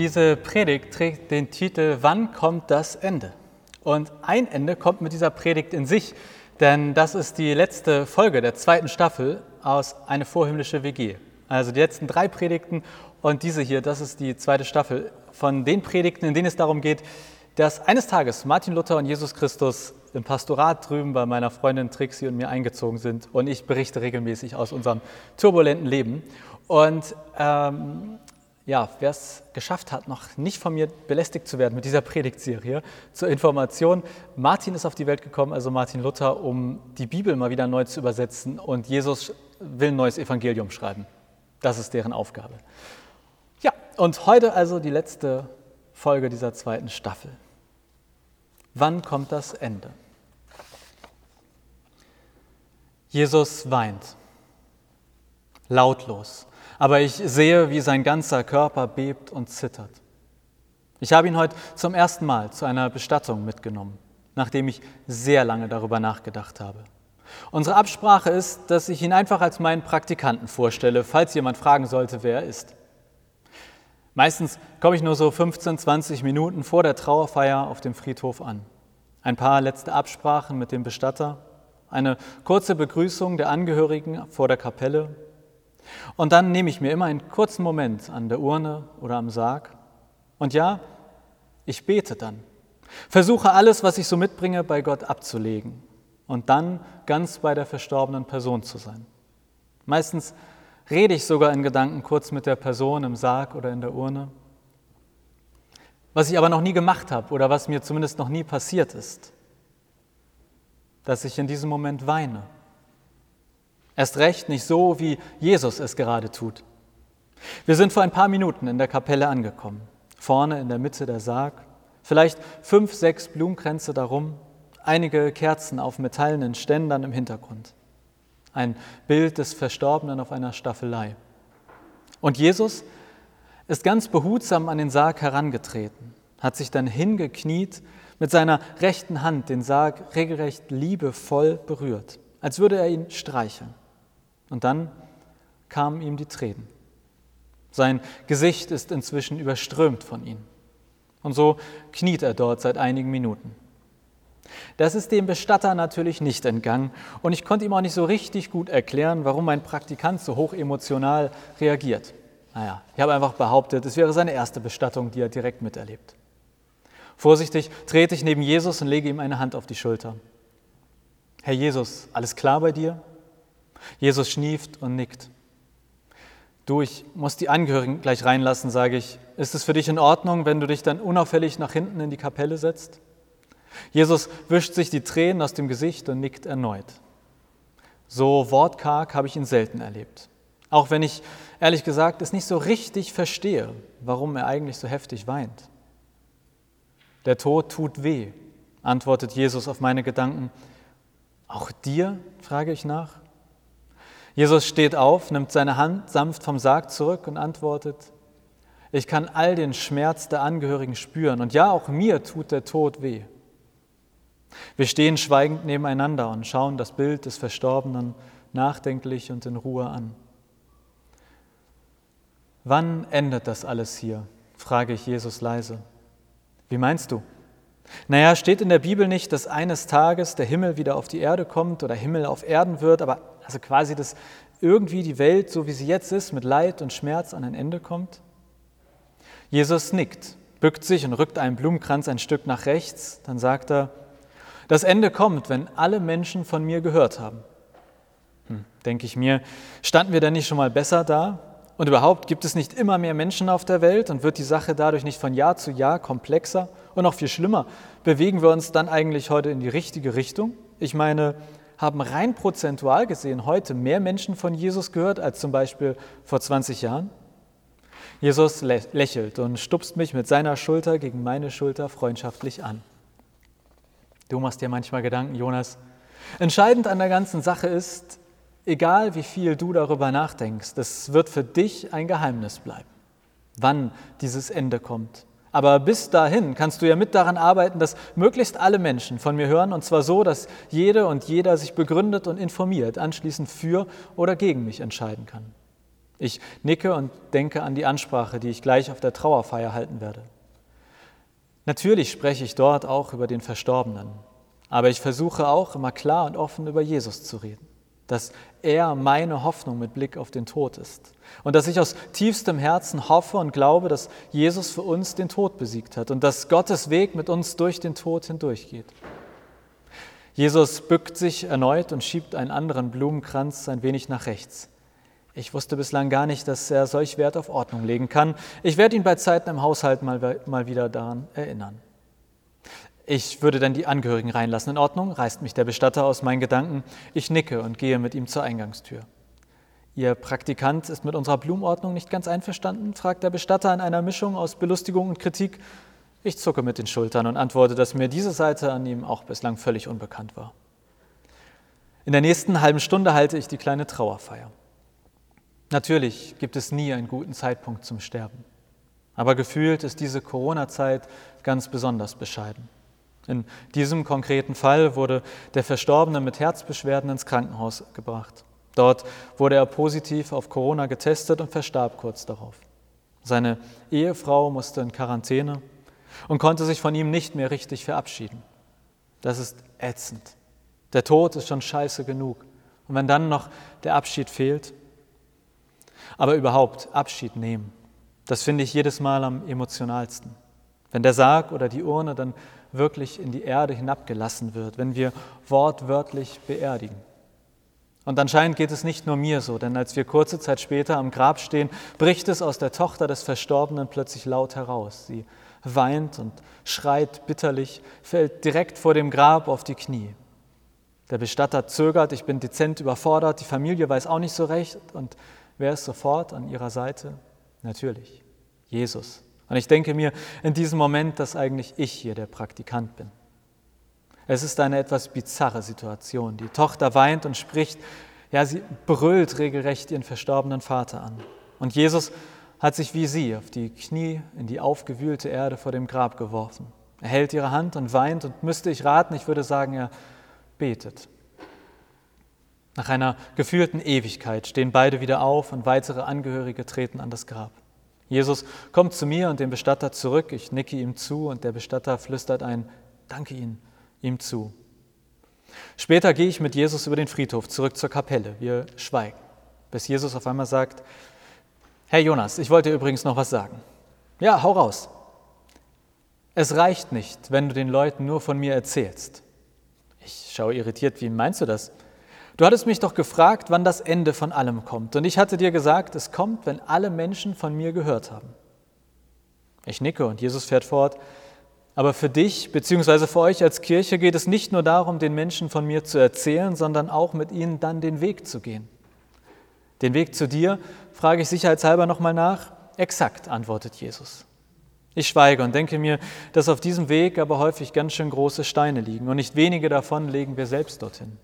Diese Predigt trägt den Titel Wann kommt das Ende? Und ein Ende kommt mit dieser Predigt in sich, denn das ist die letzte Folge der zweiten Staffel aus Eine vorhimmlische WG. Also die letzten drei Predigten und diese hier, das ist die zweite Staffel von den Predigten, in denen es darum geht, dass eines Tages Martin Luther und Jesus Christus im Pastorat drüben bei meiner Freundin Trixie und mir eingezogen sind und ich berichte regelmäßig aus unserem turbulenten Leben. Und ähm, ja, wer es geschafft hat, noch nicht von mir belästigt zu werden mit dieser Predigtserie, zur Information, Martin ist auf die Welt gekommen, also Martin Luther, um die Bibel mal wieder neu zu übersetzen und Jesus will ein neues Evangelium schreiben. Das ist deren Aufgabe. Ja, und heute also die letzte Folge dieser zweiten Staffel. Wann kommt das Ende? Jesus weint, lautlos, aber ich sehe, wie sein ganzer Körper bebt und zittert. Ich habe ihn heute zum ersten Mal zu einer Bestattung mitgenommen, nachdem ich sehr lange darüber nachgedacht habe. Unsere Absprache ist, dass ich ihn einfach als meinen Praktikanten vorstelle, falls jemand fragen sollte, wer er ist. Meistens komme ich nur so 15, 20 Minuten vor der Trauerfeier auf dem Friedhof an. Ein paar letzte Absprachen mit dem Bestatter, eine kurze Begrüßung der Angehörigen vor der Kapelle. Und dann nehme ich mir immer einen kurzen Moment an der Urne oder am Sarg. Und ja, ich bete dann. Versuche alles, was ich so mitbringe, bei Gott abzulegen und dann ganz bei der verstorbenen Person zu sein. Meistens rede ich sogar in Gedanken kurz mit der Person im Sarg oder in der Urne. Was ich aber noch nie gemacht habe oder was mir zumindest noch nie passiert ist, dass ich in diesem Moment weine. Erst recht nicht so, wie Jesus es gerade tut. Wir sind vor ein paar Minuten in der Kapelle angekommen. Vorne in der Mitte der Sarg, vielleicht fünf, sechs Blumenkränze darum, einige Kerzen auf metallenen Ständern im Hintergrund ein Bild des Verstorbenen auf einer Staffelei. Und Jesus ist ganz behutsam an den Sarg herangetreten, hat sich dann hingekniet, mit seiner rechten Hand den Sarg regelrecht liebevoll berührt, als würde er ihn streicheln. Und dann kamen ihm die Tränen. Sein Gesicht ist inzwischen überströmt von ihnen. Und so kniet er dort seit einigen Minuten. Das ist dem Bestatter natürlich nicht entgangen und ich konnte ihm auch nicht so richtig gut erklären, warum mein Praktikant so hoch emotional reagiert. Naja, ich habe einfach behauptet, es wäre seine erste Bestattung, die er direkt miterlebt. Vorsichtig trete ich neben Jesus und lege ihm eine Hand auf die Schulter. Herr Jesus, alles klar bei dir? Jesus schnieft und nickt. Du, ich muss die Angehörigen gleich reinlassen, sage ich. Ist es für dich in Ordnung, wenn du dich dann unauffällig nach hinten in die Kapelle setzt? Jesus wischt sich die Tränen aus dem Gesicht und nickt erneut. So wortkarg habe ich ihn selten erlebt. Auch wenn ich ehrlich gesagt es nicht so richtig verstehe, warum er eigentlich so heftig weint. Der Tod tut weh, antwortet Jesus auf meine Gedanken. Auch dir? frage ich nach. Jesus steht auf, nimmt seine Hand sanft vom Sarg zurück und antwortet, ich kann all den Schmerz der Angehörigen spüren und ja, auch mir tut der Tod weh. Wir stehen schweigend nebeneinander und schauen das Bild des Verstorbenen nachdenklich und in Ruhe an. Wann endet das alles hier? frage ich Jesus leise. Wie meinst du? Naja, steht in der Bibel nicht, dass eines Tages der Himmel wieder auf die Erde kommt oder Himmel auf Erden wird, aber also quasi, dass irgendwie die Welt, so wie sie jetzt ist, mit Leid und Schmerz an ein Ende kommt? Jesus nickt, bückt sich und rückt einen Blumenkranz ein Stück nach rechts. Dann sagt er, das Ende kommt, wenn alle Menschen von mir gehört haben. Hm, denke ich mir, standen wir denn nicht schon mal besser da? Und überhaupt gibt es nicht immer mehr Menschen auf der Welt und wird die Sache dadurch nicht von Jahr zu Jahr komplexer und noch viel schlimmer? Bewegen wir uns dann eigentlich heute in die richtige Richtung? Ich meine, haben rein prozentual gesehen heute mehr Menschen von Jesus gehört als zum Beispiel vor 20 Jahren? Jesus lächelt und stupst mich mit seiner Schulter gegen meine Schulter freundschaftlich an. Du machst dir manchmal Gedanken, Jonas. Entscheidend an der ganzen Sache ist, egal wie viel du darüber nachdenkst, es wird für dich ein Geheimnis bleiben, wann dieses Ende kommt. Aber bis dahin kannst du ja mit daran arbeiten, dass möglichst alle Menschen von mir hören, und zwar so, dass jede und jeder sich begründet und informiert, anschließend für oder gegen mich entscheiden kann. Ich nicke und denke an die Ansprache, die ich gleich auf der Trauerfeier halten werde. Natürlich spreche ich dort auch über den Verstorbenen, aber ich versuche auch immer klar und offen über Jesus zu reden, dass er meine Hoffnung mit Blick auf den Tod ist und dass ich aus tiefstem Herzen hoffe und glaube, dass Jesus für uns den Tod besiegt hat und dass Gottes Weg mit uns durch den Tod hindurchgeht. Jesus bückt sich erneut und schiebt einen anderen Blumenkranz ein wenig nach rechts. Ich wusste bislang gar nicht, dass er solch Wert auf Ordnung legen kann. Ich werde ihn bei Zeiten im Haushalt mal, mal wieder daran erinnern. Ich würde dann die Angehörigen reinlassen. In Ordnung, reißt mich der Bestatter aus meinen Gedanken. Ich nicke und gehe mit ihm zur Eingangstür. Ihr Praktikant ist mit unserer Blumenordnung nicht ganz einverstanden, fragt der Bestatter in einer Mischung aus Belustigung und Kritik. Ich zucke mit den Schultern und antworte, dass mir diese Seite an ihm auch bislang völlig unbekannt war. In der nächsten halben Stunde halte ich die kleine Trauerfeier. Natürlich gibt es nie einen guten Zeitpunkt zum Sterben. Aber gefühlt ist diese Corona-Zeit ganz besonders bescheiden. In diesem konkreten Fall wurde der Verstorbene mit Herzbeschwerden ins Krankenhaus gebracht. Dort wurde er positiv auf Corona getestet und verstarb kurz darauf. Seine Ehefrau musste in Quarantäne und konnte sich von ihm nicht mehr richtig verabschieden. Das ist ätzend. Der Tod ist schon scheiße genug. Und wenn dann noch der Abschied fehlt, aber überhaupt Abschied nehmen, das finde ich jedes Mal am emotionalsten. Wenn der Sarg oder die Urne dann wirklich in die Erde hinabgelassen wird, wenn wir wortwörtlich beerdigen. Und anscheinend geht es nicht nur mir so, denn als wir kurze Zeit später am Grab stehen, bricht es aus der Tochter des Verstorbenen plötzlich laut heraus. Sie weint und schreit bitterlich, fällt direkt vor dem Grab auf die Knie. Der Bestatter zögert, ich bin dezent überfordert, die Familie weiß auch nicht so recht. Und wer ist sofort an ihrer Seite? Natürlich, Jesus. Und ich denke mir in diesem Moment, dass eigentlich ich hier der Praktikant bin. Es ist eine etwas bizarre Situation. Die Tochter weint und spricht, ja, sie brüllt regelrecht ihren verstorbenen Vater an. Und Jesus hat sich wie sie auf die Knie in die aufgewühlte Erde vor dem Grab geworfen. Er hält ihre Hand und weint und müsste ich raten, ich würde sagen, er betet. Nach einer gefühlten Ewigkeit stehen beide wieder auf und weitere Angehörige treten an das Grab. Jesus kommt zu mir und dem Bestatter zurück. Ich nicke ihm zu und der Bestatter flüstert ein Danke Ihnen ihm zu. Später gehe ich mit Jesus über den Friedhof zurück zur Kapelle. Wir schweigen, bis Jesus auf einmal sagt, Herr Jonas, ich wollte übrigens noch was sagen. Ja, hau raus. Es reicht nicht, wenn du den Leuten nur von mir erzählst. Ich schaue irritiert, wie meinst du das? Du hattest mich doch gefragt, wann das Ende von allem kommt. Und ich hatte dir gesagt, es kommt, wenn alle Menschen von mir gehört haben. Ich nicke und Jesus fährt fort. Aber für dich bzw. für euch als Kirche geht es nicht nur darum, den Menschen von mir zu erzählen, sondern auch mit ihnen dann den Weg zu gehen. Den Weg zu dir frage ich sicherheitshalber nochmal nach. Exakt, antwortet Jesus. Ich schweige und denke mir, dass auf diesem Weg aber häufig ganz schön große Steine liegen und nicht wenige davon legen wir selbst dorthin.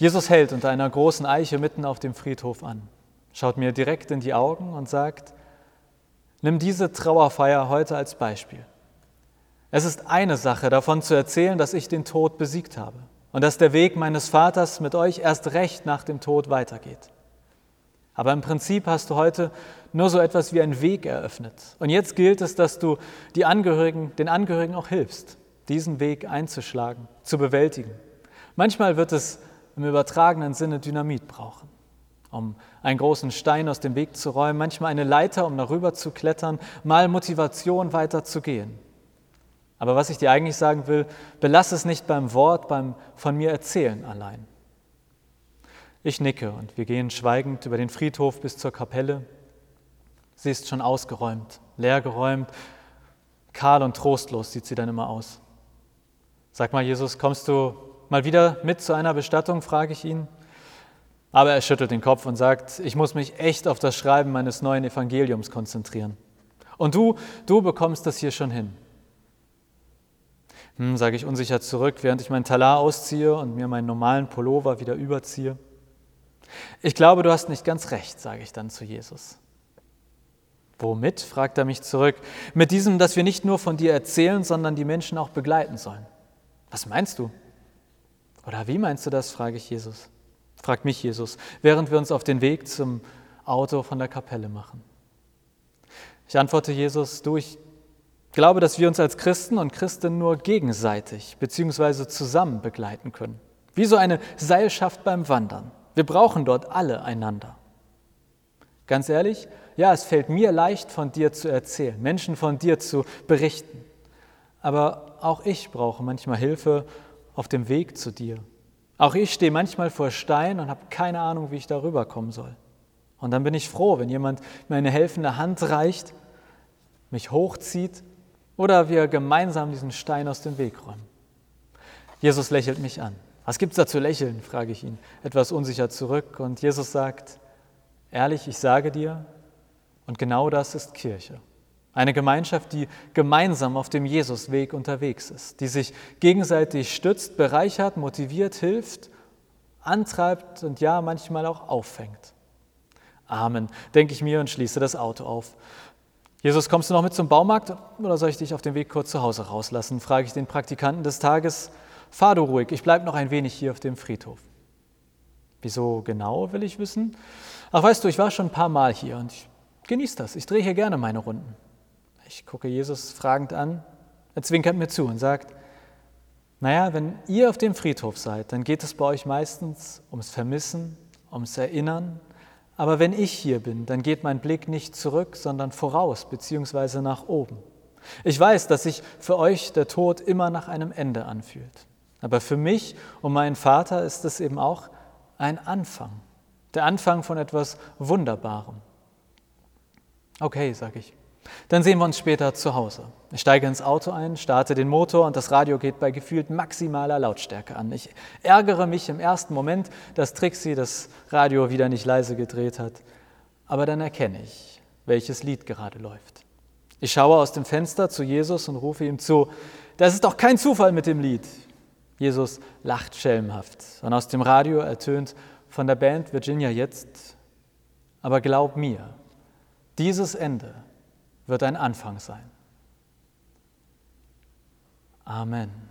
Jesus hält unter einer großen Eiche mitten auf dem Friedhof an, schaut mir direkt in die Augen und sagt, nimm diese Trauerfeier heute als Beispiel. Es ist eine Sache davon zu erzählen, dass ich den Tod besiegt habe und dass der Weg meines Vaters mit euch erst recht nach dem Tod weitergeht. Aber im Prinzip hast du heute nur so etwas wie einen Weg eröffnet. Und jetzt gilt es, dass du Angehörigen, den Angehörigen auch hilfst, diesen Weg einzuschlagen, zu bewältigen. Manchmal wird es im übertragenen Sinne Dynamit brauchen, um einen großen Stein aus dem Weg zu räumen, manchmal eine Leiter, um darüber zu klettern, mal Motivation weiter zu gehen. Aber was ich dir eigentlich sagen will, belass es nicht beim Wort, beim von mir erzählen allein. Ich nicke und wir gehen schweigend über den Friedhof bis zur Kapelle. Sie ist schon ausgeräumt, leergeräumt, kahl und trostlos sieht sie dann immer aus. Sag mal, Jesus, kommst du mal wieder mit zu einer Bestattung, frage ich ihn. Aber er schüttelt den Kopf und sagt, ich muss mich echt auf das Schreiben meines neuen Evangeliums konzentrieren. Und du, du bekommst das hier schon hin. Hm, sage ich unsicher zurück, während ich meinen Talar ausziehe und mir meinen normalen Pullover wieder überziehe. Ich glaube, du hast nicht ganz recht, sage ich dann zu Jesus. Womit? fragt er mich zurück. Mit diesem, dass wir nicht nur von dir erzählen, sondern die Menschen auch begleiten sollen. Was meinst du? Oder wie meinst du das? frage ich Jesus. Fragt mich Jesus, während wir uns auf den Weg zum Auto von der Kapelle machen. Ich antworte Jesus, du, ich glaube, dass wir uns als Christen und Christen nur gegenseitig bzw. zusammen begleiten können. Wie so eine Seilschaft beim Wandern. Wir brauchen dort alle einander. Ganz ehrlich, ja, es fällt mir leicht, von dir zu erzählen, Menschen von dir zu berichten. Aber auch ich brauche manchmal Hilfe auf dem Weg zu dir. Auch ich stehe manchmal vor Stein und habe keine Ahnung, wie ich darüber kommen soll. Und dann bin ich froh, wenn jemand mir eine helfende Hand reicht, mich hochzieht oder wir gemeinsam diesen Stein aus dem Weg räumen. Jesus lächelt mich an. Was gibt es da zu lächeln? frage ich ihn, etwas unsicher zurück. Und Jesus sagt, ehrlich, ich sage dir, und genau das ist Kirche. Eine Gemeinschaft, die gemeinsam auf dem Jesusweg unterwegs ist, die sich gegenseitig stützt, bereichert, motiviert, hilft, antreibt und ja, manchmal auch auffängt. Amen, denke ich mir und schließe das Auto auf. Jesus, kommst du noch mit zum Baumarkt oder soll ich dich auf dem Weg kurz zu Hause rauslassen? frage ich den Praktikanten des Tages. Fahr du ruhig, ich bleibe noch ein wenig hier auf dem Friedhof. Wieso genau, will ich wissen? Ach, weißt du, ich war schon ein paar Mal hier und ich genieße das. Ich drehe hier gerne meine Runden. Ich gucke Jesus fragend an. Er zwinkert mir zu und sagt, naja, wenn ihr auf dem Friedhof seid, dann geht es bei euch meistens ums Vermissen, ums Erinnern. Aber wenn ich hier bin, dann geht mein Blick nicht zurück, sondern voraus bzw. nach oben. Ich weiß, dass sich für euch der Tod immer nach einem Ende anfühlt. Aber für mich und meinen Vater ist es eben auch ein Anfang. Der Anfang von etwas Wunderbarem. Okay, sage ich. Dann sehen wir uns später zu Hause. Ich steige ins Auto ein, starte den Motor und das Radio geht bei gefühlt maximaler Lautstärke an. Ich ärgere mich im ersten Moment, dass Trixie das Radio wieder nicht leise gedreht hat. Aber dann erkenne ich, welches Lied gerade läuft. Ich schaue aus dem Fenster zu Jesus und rufe ihm zu, das ist doch kein Zufall mit dem Lied. Jesus lacht schelmhaft und aus dem Radio ertönt von der Band Virginia jetzt, aber glaub mir, dieses Ende wird ein Anfang sein. Amen.